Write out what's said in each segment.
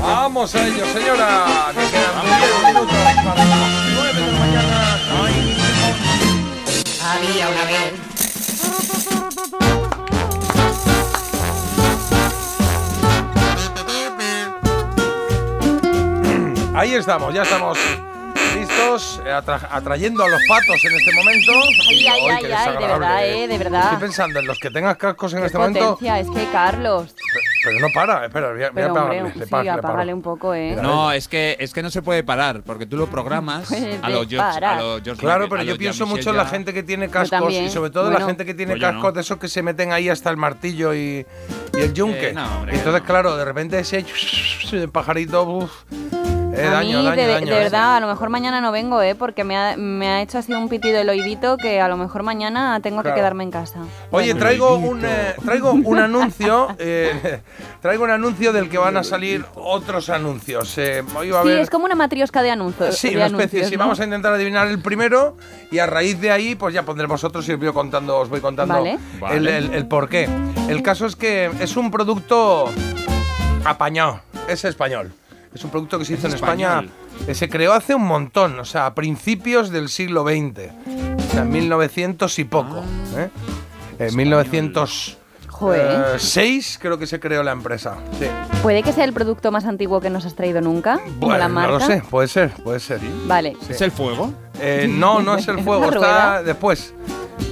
Vamos a ello, señora. Que quedan 10 minutos para las 9 de la mañana. Había una vez. Ahí estamos, ya estamos listos, atra- atrayendo a los patos en este momento. Ay, ay, ay, ay, de verdad, eh, de verdad. Estoy pensando en los que tengas cascos en Qué este momento. potencia, es que Carlos. Pero, no para, espera, voy a, voy a apagarle, hombre, le sí, paro. apágale un poco, eh. No, es que, es que no se puede parar, porque tú lo programas a los George, a parar. los George Claro, Michael, pero yo pienso mucho en la gente que tiene cascos y sobre todo Bueno. la gente que tiene Pues cascos no. de esos que se meten ahí hasta el martillo y, y el yunque. Eh, no, hombre, Y entonces, no. claro, de repente ese pajarito, uf, eh, a daño, mí, daño, de, daño, de eh. verdad, a lo mejor mañana no vengo, ¿eh? Porque me ha, me ha hecho así un pitido el oídito que a lo mejor mañana tengo Claro. que quedarme en casa. Oye, Bueno. traigo un, eh, traigo un anuncio, eh, traigo un anuncio del que van a salir otros anuncios. Eh, hoy va a Sí, haber- es como una matriosca de anuncios. Sí, de una especie. anuncios, Sí, ¿no? vamos a intentar adivinar el primero y a raíz de ahí, pues ya pondremos otros y os voy contando, os voy contando Vale. El, el- el por qué. El caso es que es un producto apañado, es español. Es un producto que se hizo Es en España, español. que se creó hace un montón, o sea, a principios del siglo XX, o sea, en 1900 y poco. ¿eh? En 1906 creo que se creó la empresa. Sí. ¿Puede que sea el producto más antiguo que nos has traído nunca? como Bueno, la marca. no lo sé, puede ser, puede ser. Vale. Sí. ¿Es el fuego? Eh, no, no es el fuego, ¿Una está después.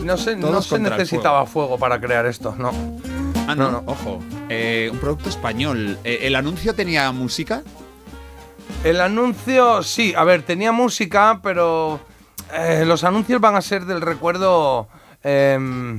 No sé, no se necesitaba fuego. para crear esto, no. Ah, no, No, no. ojo. Eh, un producto español. Eh, ¿El anuncio tenía música? El anuncio, sí, a ver, tenía música, pero eh, los anuncios van a ser del recuerdo. em,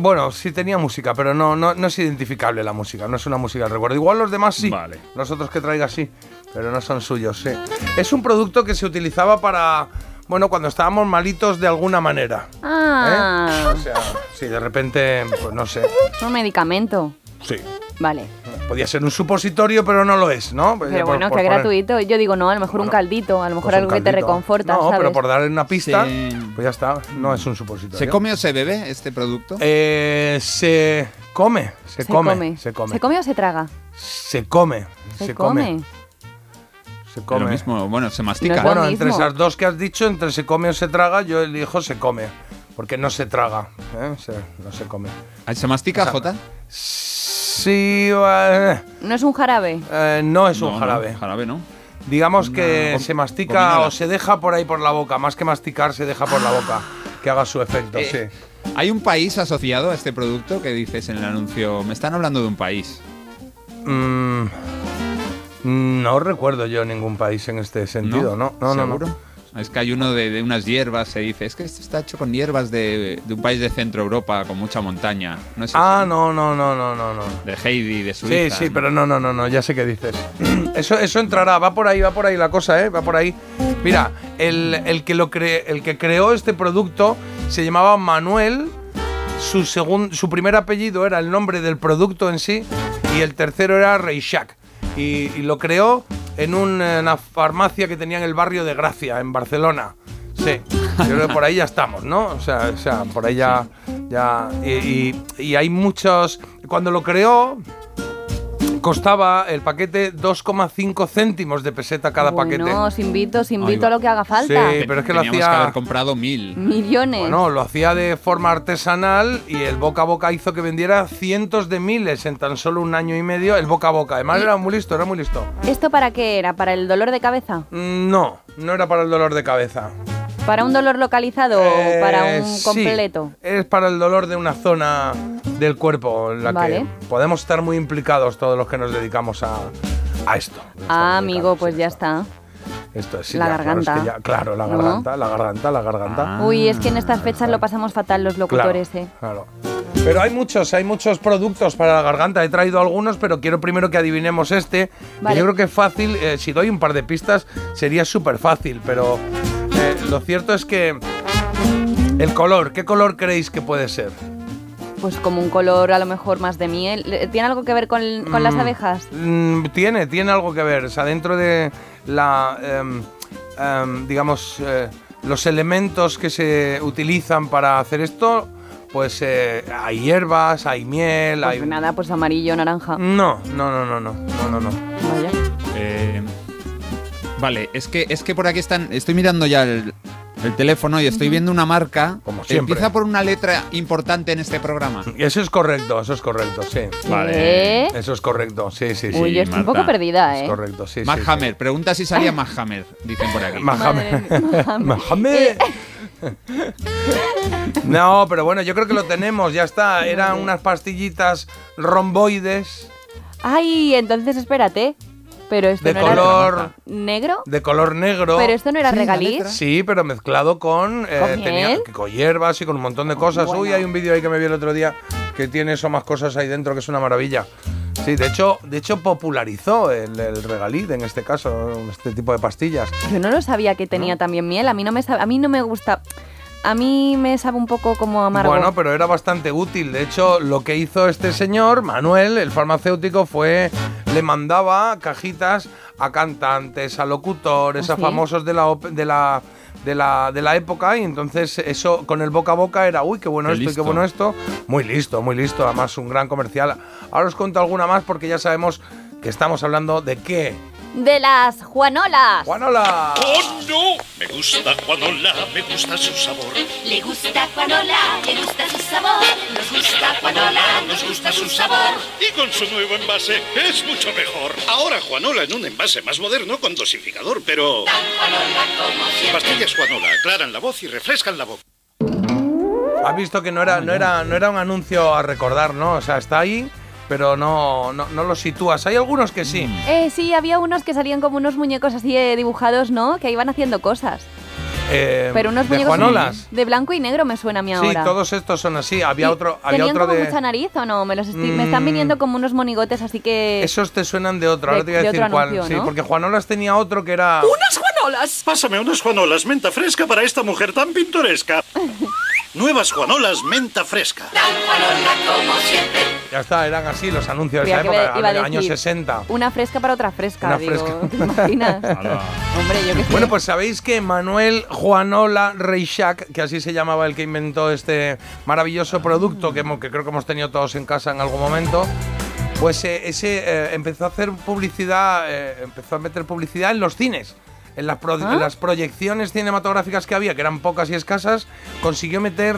bueno, sí tenía música, pero no, no, no es identificable la música, no es una música del recuerdo. Igual los demás sí, Vale. los otros que traiga sí, pero no son suyos, sí. Es un producto que se utilizaba para, bueno, cuando estábamos malitos de alguna manera. ¿eh? Ah, O sea, sí, de repente, pues no sé. un medicamento. Sí. Vale. Podía ser un supositorio, pero no lo es, ¿no? Pero por- bueno, por que poner- gratuito. Yo digo, no, a lo mejor un caldito, a lo mejor pues algo que te reconforta, No, ¿sabes? pero por darle una pista, pues ya está. No es un supositorio. ¿Se come o se bebe este producto? Eh, se come, se, come, se come, ¿Se come o se traga? se come, Se, se come. come, se Lo come. mismo, bueno, se mastica. No es lo Bueno, entre esas dos que has dicho, entre se come o se traga, yo elijo se come, porque no se traga, ¿eh? Se- no se come. Ah, ¿Se mastica, O sea, Jota? Sí, eh, ¿No es un jarabe? eh, no es un No, no, jarabe. jarabe, ¿no? Digamos que se mastica o se deja por ahí por la boca, más que masticar, se deja por la boca, que haga su efecto, Eh, sí. ¿Hay un país asociado a este producto que dices en el anuncio? Me están hablando de un país. Mm, no recuerdo yo ningún país en este sentido, ¿no? No, no, no. ¿Seguro? Es que hay uno de, de unas hierbas, se dice. Es que esto está hecho con hierbas de, de un país de Centro Europa con mucha montaña. No es Ah, no, no, no, no, no, no. De Heidi, de Sí, Suiza. sí, pero no, no, no, no, ya sé qué dices. Eso, eso entrará, va por ahí, va por ahí la cosa, ¿eh? Va por ahí. Mira, el, el que, lo cre- el que creó este producto se llamaba Manuel. Su, segun- su primer apellido era el nombre del producto en sí y el tercero era Reixac. Y, y lo creó en un- en una farmacia que tenía en el barrio de Gracia, en Barcelona. Sí, yo creo que por ahí ya estamos, ¿no? O sea, o sea por ahí ya... ya y hay muchos... Cuando lo creó, costaba el paquete 2,5 céntimos de peseta cada paquete. No, os invito, os invito a lo que haga falta. Sí, pero es que lo hacía- que haber comprado mil. Millones. Bueno, lo hacía de forma artesanal y el boca a boca hizo que vendiera cientos de miles en tan solo un año y medio. El boca a boca. Además, era muy listo, era muy listo. ¿Esto para qué era? ¿Para el dolor de cabeza? Mm, No, no era para el dolor de cabeza. ¿Para un dolor localizado Eh, o para un sí, completo? es para el dolor de una zona del cuerpo en la Vale. que podemos estar muy implicados todos los que nos dedicamos a, a esto. Ah, amigo, pues ya está. Esto es, sí, La ya, claro, es que garganta. ya- Claro, la ¿No? garganta, la garganta, la garganta. Ah. Uy, es que en estas fechas lo pasamos fatal los locutores, claro, ¿eh? claro. Pero hay muchos, hay muchos productos para la garganta. He traído algunos, pero quiero primero que adivinemos este. que yo creo que es fácil. eh, si doy un par de pistas, sería súper fácil. Pero eh, lo cierto es que el color, ¿qué color creéis que puede ser? Pues como un color a lo mejor más de miel. Eh, ¿Tiene algo que ver con, con las Mm, abejas? mm, tiene, tiene algo que ver. O sea, dentro de la, em, em, digamos, eh, los elementos que se utilizan para hacer esto, pues eh, hay hierbas, hay miel, Pues hay... nada, pues amarillo, naranja. No, no, no, no, no, no, no, no. Vaya. Eh, vale, es que, es que por aquí están. Estoy mirando ya el, el teléfono y estoy viendo una marca. Como siempre. Empieza por una letra importante en este programa. Eso es correcto, eso es correcto, sí. ¿Qué? Eso es correcto, sí, sí, sí. Uy, yo estoy un poco perdida, Es ¿eh? correcto, sí. Mac sí, sí. Hammer, pregunta si salía Mac Hammer, dicen por aquí. Madre mía, Mahammed. No, pero bueno, yo creo que lo tenemos, ya está. Eran unas pastillitas romboides Ay, entonces espérate. Pero esto de no era color negro. de color negro. Pero esto no era Sí, regaliz. Sí, pero mezclado con, eh, ¿Con tenía- con hierbas y con un montón de cosas. Uy, hay un vídeo ahí que me vi el otro día que tiene eso más cosas ahí dentro que es una maravilla. Sí, de hecho, de hecho popularizó el, el regaliz en este caso, este tipo de pastillas. Yo no lo sabía que tenía también miel. A mí no me a mí no me gusta. A mí me sabe un poco como amargo. Bueno, pero era bastante útil. De hecho, lo que hizo este señor, Manuel, el farmacéutico, fue le mandaba cajitas a cantantes, a locutores, ¿Ah, a famosos de la, de la de la, de la época y entonces eso con el boca a boca era uy qué bueno Qué esto y qué listo. bueno esto muy listo muy listo además un gran comercial ahora os cuento alguna más porque ya sabemos que estamos hablando de qué De las Juanolas. Juanola ¡Oh, no! Me gusta Juanola, me gusta su sabor. Le gusta Juanola, le gusta su sabor. Nos gusta Juanola, nos gusta su sabor. Y con su nuevo envase es mucho mejor. Ahora Juanola en un envase más moderno con dosificador, pero... Tan Juanola como siempre. Pastillas Juanola aclaran la voz y refrescan la boca. has visto que no era no era no era un anuncio a recordar no o sea está ahí pero no no, no lo sitúas hay algunos que sí Eh, sí, había unos que salían como unos muñecos así eh, dibujados, ¿no? Que iban haciendo cosas. Eh, Pero unos de muñecos Juanolas. de blanco y negro me suena a mí Sí, ahora. todos estos son así. Había ¿Y otro, había ¿Tenían otro como de. mucha nariz o no? Me, los estoy- me están Mm. viniendo como unos monigotes, así que... Esos te suenan de otro. Ahora De- te voy a de decir cuál. anuncio, Sí, ¿no? porque Juanolas tenía otro que era. ¡Unas Juanolas! Pásame unas Juanolas menta fresca para esta mujer tan pintoresca. Nuevas Juanolas menta fresca. Tan Juanola como siempre. Ya está, eran así los anuncios de esa época, iba a años decir, 60. Una fresca para otra fresca, Una digo. fresca. ¿Te imaginas? Hombre, yo qué sé. Bueno, pues sabéis que Manuel Juanola Reixac, que así se llamaba el que inventó este maravilloso producto que, hemos- que creo que hemos tenido todos en casa en algún momento, pues eh, ese eh, empezó a hacer publicidad, eh, empezó a meter publicidad en los cines. En las, pro- ¿Ah? en las proyecciones cinematográficas que había, que eran pocas y escasas, consiguió meter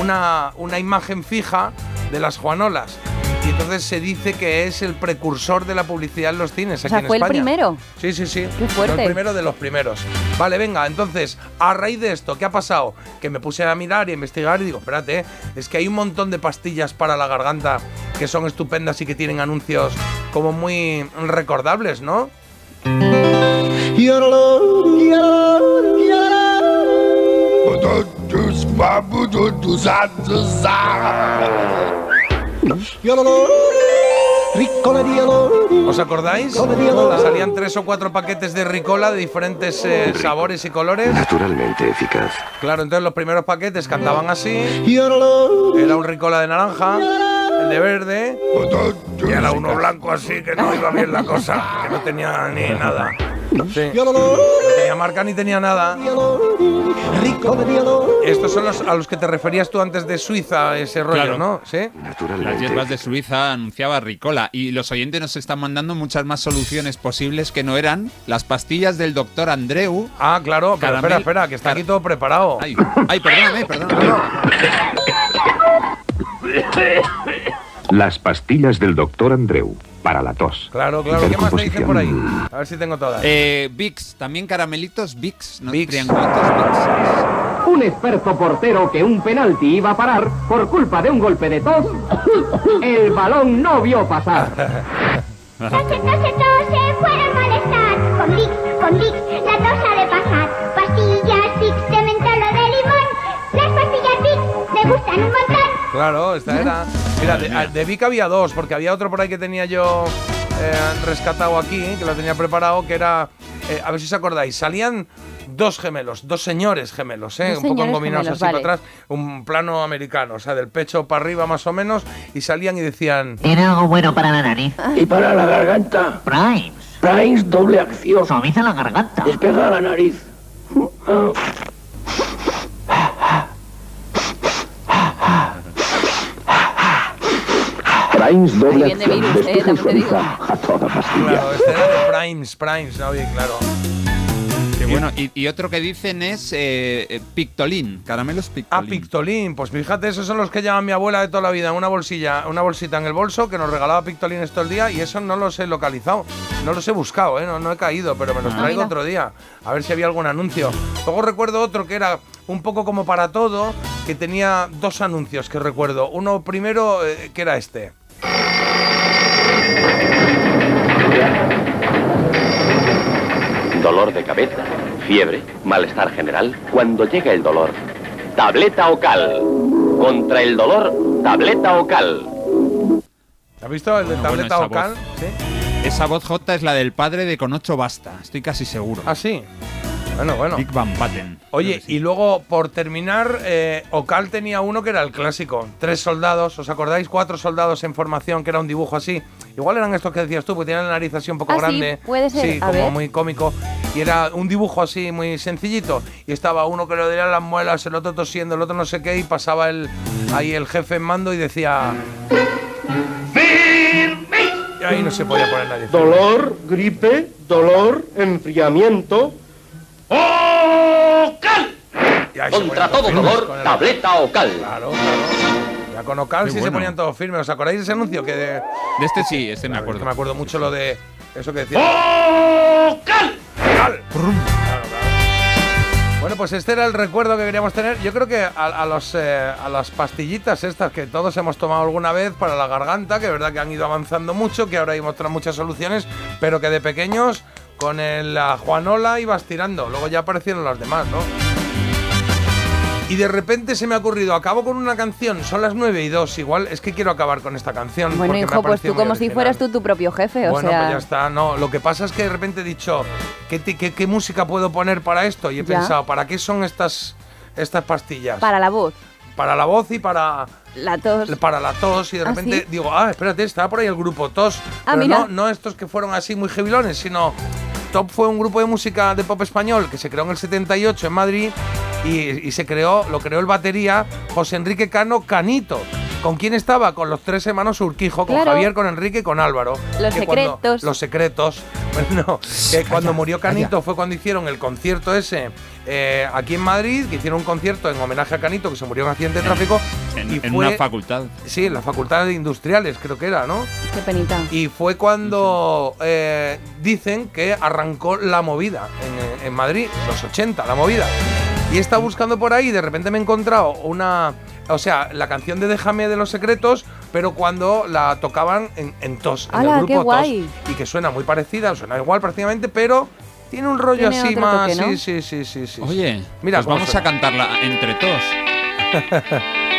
una, una imagen fija de las Juanolas. Y entonces se dice que es el precursor de la publicidad en los cines O aquí sea, en fue el primero. Sí, sí, sí. Qué fuerte. Fue el primero de los primeros. Vale, venga, entonces, a raíz de esto, ¿qué ha pasado? Que me puse a mirar y a investigar y digo, espérate, es que hay un montón de pastillas para la garganta que son estupendas y que tienen anuncios como muy recordables, ¿no? ¿Os acordáis? Salían tres o cuatro paquetes de Ricola de diferentes eh, sabores y colores. Naturalmente eficaz. Claro, entonces los primeros paquetes cantaban así. Era un Ricola de naranja, el de verde. Y era uno blanco así que no iba bien la cosa, que no tenía ni nada. Sí. No tenía marca ni tenía nada. Estos son los a los que te referías tú antes de Suiza, ese rollo, Claro. ¿no? Sí. Naturalmente. Las hierbas de Suiza anunciaba Ricola y los oyentes nos están mandando muchas más soluciones posibles que no eran las pastillas del doctor Andreu. Ah, claro, pero Caramel- espera, espera, que está aquí todo preparado. Ay, ay, perdóname, perdóname. Las pastillas del doctor Andreu para la tos. Claro, claro. ¿Qué más te dicen por ahí? A ver si tengo todas. Eh, Vicks, también caramelitos Vicks, ¿no? Vicks. Triangulitos Vicks. Un experto portero que un penalti iba a parar por culpa de un golpe de tos, el balón no vio pasar. Tose, tose, tose, Claro, esta era. Mira, de, de Vic había dos, porque había otro por ahí que tenía yo eh, rescatado aquí, que lo tenía preparado, que era. eh, a ver si os acordáis, salían dos gemelos, dos señores gemelos, ¿eh? Dos un poco gemelos, así vale. para atrás, un plano americano, o sea, del pecho para arriba más o menos, y salían y decían. ¿Tiene algo bueno para la nariz? Y para la garganta, Primes. Primes doble acción. Suaviza la garganta. Despega la nariz. Primes doble acción. virus, eh, Despeja y suaviza a toda pastilla. Claro, este era de Primes, Primes, no, bien, claro. Qué bueno. Y, y otro que dicen es eh, eh, Pictolín, caramelos Ah, Pictolín. Pictolín, pues fíjate, esos son los que llama mi abuela de toda la vida, una bolsilla, una bolsita en el bolso que nos regalaba Pictolines todo el día y eso no los he localizado, no los he buscado, ¿eh? no, no he caído, pero me los Ah, traigo mira. otro día, a ver si había algún anuncio. Luego recuerdo otro que era un poco como para todo, que tenía dos anuncios que recuerdo. Uno primero, eh, que era este. Dolor de cabeza, fiebre, malestar general. Cuando llega el dolor, tableta ocal. Contra el dolor, tableta ocal. ¿Has visto el de Bueno, tableta bueno, esa ocal? voz. ¿Sí? Esa voz J es la del padre de Con ocho basta, estoy casi seguro. Ah, sí. Bueno, bueno. Big Van Patten. Oye, sí. y luego, por terminar, eh, Ocal tenía uno que era el clásico. Tres soldados, ¿os acordáis? Cuatro soldados en formación, que era un dibujo así. Igual eran estos que decías tú, porque tenían la nariz así un poco Ah, sí, grande. puede ser. Sí, A como ver. muy cómico. Y era un dibujo así muy sencillito. Y estaba uno que le dolían las muelas, el otro tosiendo, el otro no sé qué, y pasaba el, ahí el jefe en mando y decía... Y ahí no se podía poner nadie. Dolor, gripe, dolor, enfriamiento. ¡Ocal! Se Contra todo dolor, con el- tableta ocal. Claro. Ya con Ocal sí se ponían todos firmes. ¿Os acordáis de ese anuncio? Que de, De este sí, este me acuerdo. que me acuerdo mucho lo de eso que decía. ¡Ocal! Claro. Bueno, pues este era el recuerdo que queríamos tener. Yo creo que a, a los, eh, a las pastillitas estas que todos hemos tomado alguna vez para la garganta, que es verdad que han ido avanzando mucho, que ahora hay otras muchas soluciones, pero que de pequeños con el, la Juanola ibas tirando. Luego ya aparecieron las demás, ¿no? Y de repente se me ha ocurrido, acabo con una canción, son las 9 y 2, igual es que quiero acabar con esta canción. Bueno, hijo, pues tú como si fueras tú tu propio jefe, o Bueno, sea... pues ya está. No, lo que pasa es que de repente he dicho, ¿qué, ti- qué- qué música puedo poner para esto? Y he Ya. pensado, ¿para qué son estas, estas pastillas? Para la voz, Para la voz y para, la tos... para la tos. Y de ¿Ah, repente sí? digo, ah, espérate, estaba por ahí el grupo Tos. Ah, pero mira. no, no estos que fueron así muy jevilones, sino Top fue un grupo de música de pop español que se creó en el 78 en Madrid y, y se creó, lo creó el batería José Enrique Cano Canito. ¿Con quién estaba? Con los tres hermanos Urquijo, con Claro. Javier, con Enrique y con Álvaro. Los Que cuando- secretos. los secretos. Bueno, que cuando murió Canito fue cuando hicieron el concierto ese eh, aquí en Madrid, que hicieron un concierto en homenaje a Canito, que se murió en accidente de tráfico. En, y en fue, una facultad. Sí, en la Facultad de Industriales, creo que era, ¿no? Qué penita. Y fue cuando eh, dicen que arrancó la movida en, en Madrid, los 80, la movida. Y he estado buscando por ahí y de repente me he encontrado una. O sea, la canción de Déjame de los secretos, pero cuando la tocaban en, en tos, en ¡Hala, el grupo qué tos. guay! Y que suena muy parecida, suena igual prácticamente, pero tiene un rollo Tiene así otro más. toque, ¿no? Sí, sí, sí, sí, sí. Oye, Mira pues vamos suena. a cantarla entre todos.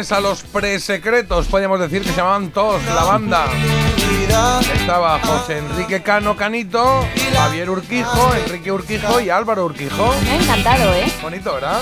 a los presecretos, podríamos decir que se llamaban todos la banda. Estaba José Enrique Cano Canito, Javier Urquijo, Enrique Urquijo y Álvaro Urquijo. Me ha encantado, ¿eh? Bonito, ¿verdad?